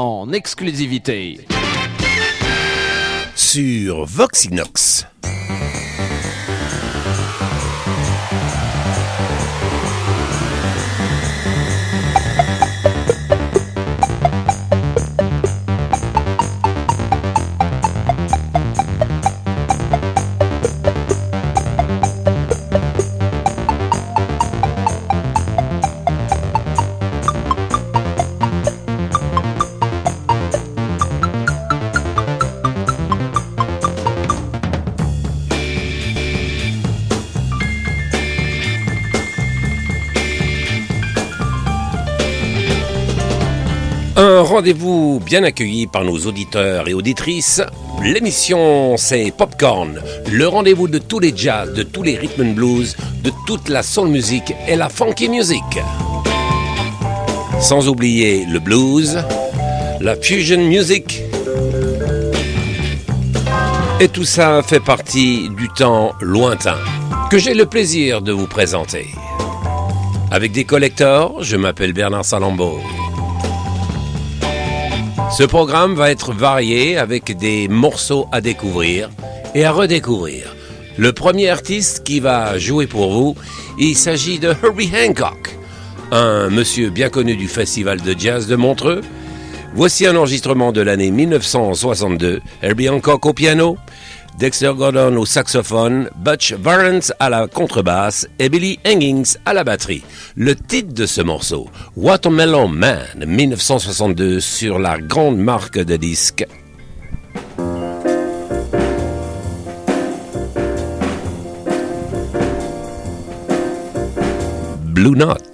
en exclusivité sur Voxinox. Rendez-vous bien accueilli par nos auditeurs et auditrices. L'émission, c'est Popcorn, le rendez-vous de tous les jazz, de tous les rhythm and blues, de toute la soul music et la funky music. Sans oublier le blues, la fusion music. Et tout ça fait partie du temps lointain que j'ai le plaisir de vous présenter. Avec des collecteurs, je m'appelle Bernard Salambo. Ce programme va être varié avec des morceaux à découvrir et à redécouvrir. Le premier artiste qui va jouer pour vous, il s'agit de Herbie Hancock, un monsieur bien connu du Festival de Jazz de Montreux. Voici un enregistrement de l'année 1962. Herbie Hancock au piano, Dexter Gordon au saxophone, Butch Varens à la contrebasse et Billy Hangings à la batterie. Le titre de ce morceau, Watermelon Man, 1962 sur la grande marque de disques Blue Note.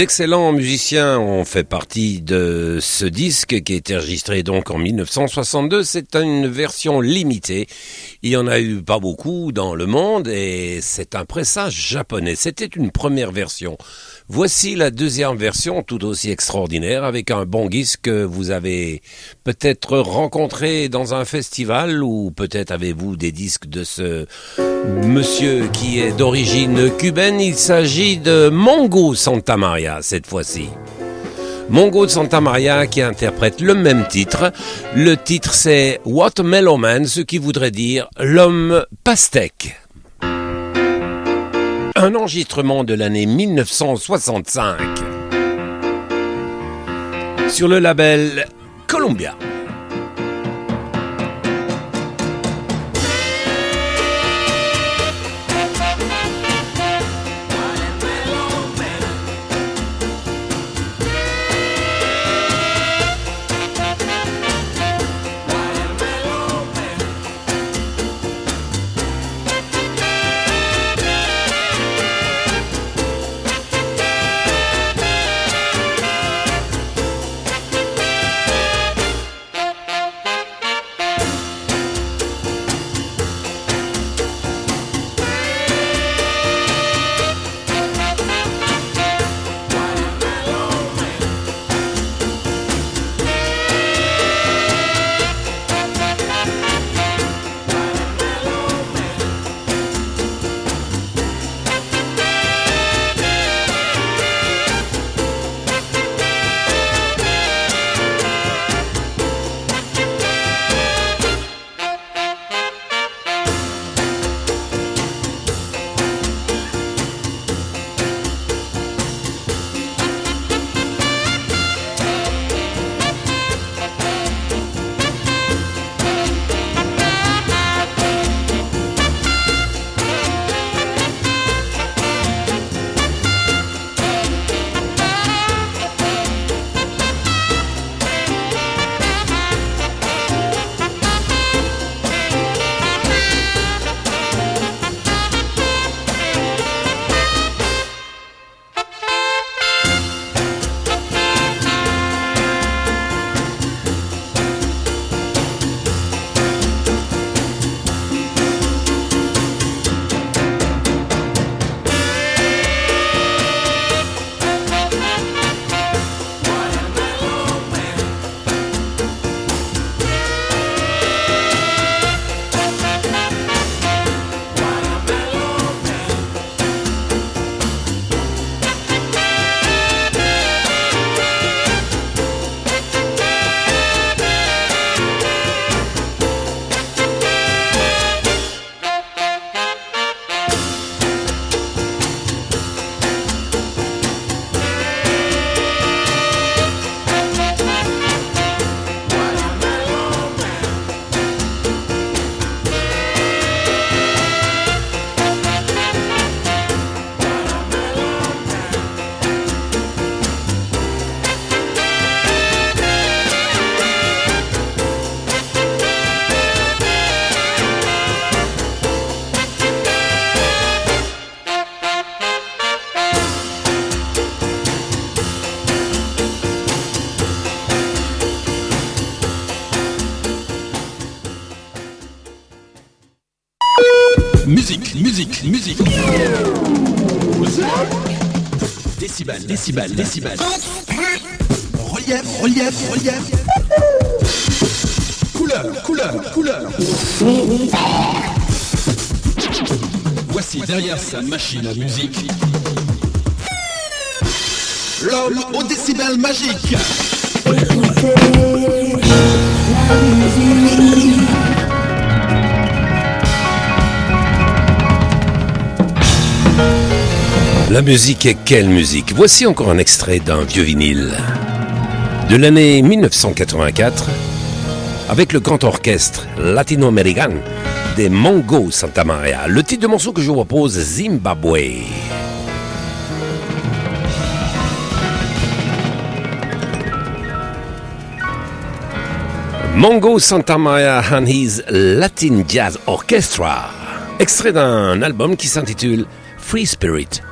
D'excellents musiciens ont fait partie de ce disque qui a été enregistré donc en 1962. C'est une version limitée. Il y en a eu pas beaucoup dans le monde et c'est un pressage japonais. C'était une première version. Voici la deuxième version tout aussi extraordinaire avec un bon disque que vous avez peut-être rencontré dans un festival ou peut-être avez-vous des disques de ce monsieur qui est d'origine cubaine. Il s'agit de Mongo Santa Maria cette fois-ci. Mongo de Santa Maria qui interprète le même titre. Le titre c'est Watermelon Man, ce qui voudrait dire l'homme pastèque un enregistrement de l'année 1965 sur le label Columbia. Décibels, décibels. Relief, relief, relief. Couleur, couleur, couleur. Voici derrière sa machine à musique. L'homme au décibel magique. Est quelle musique? Voici encore un extrait d'un vieux vinyle de l'année 1984 avec le grand orchestre latino-américain des Mongo Santa Maria. Le titre de morceau que je vous propose, Zimbabwe. Mongo Santa Maria and his Latin Jazz Orchestra, extrait d'un album qui s'intitule Free Spirit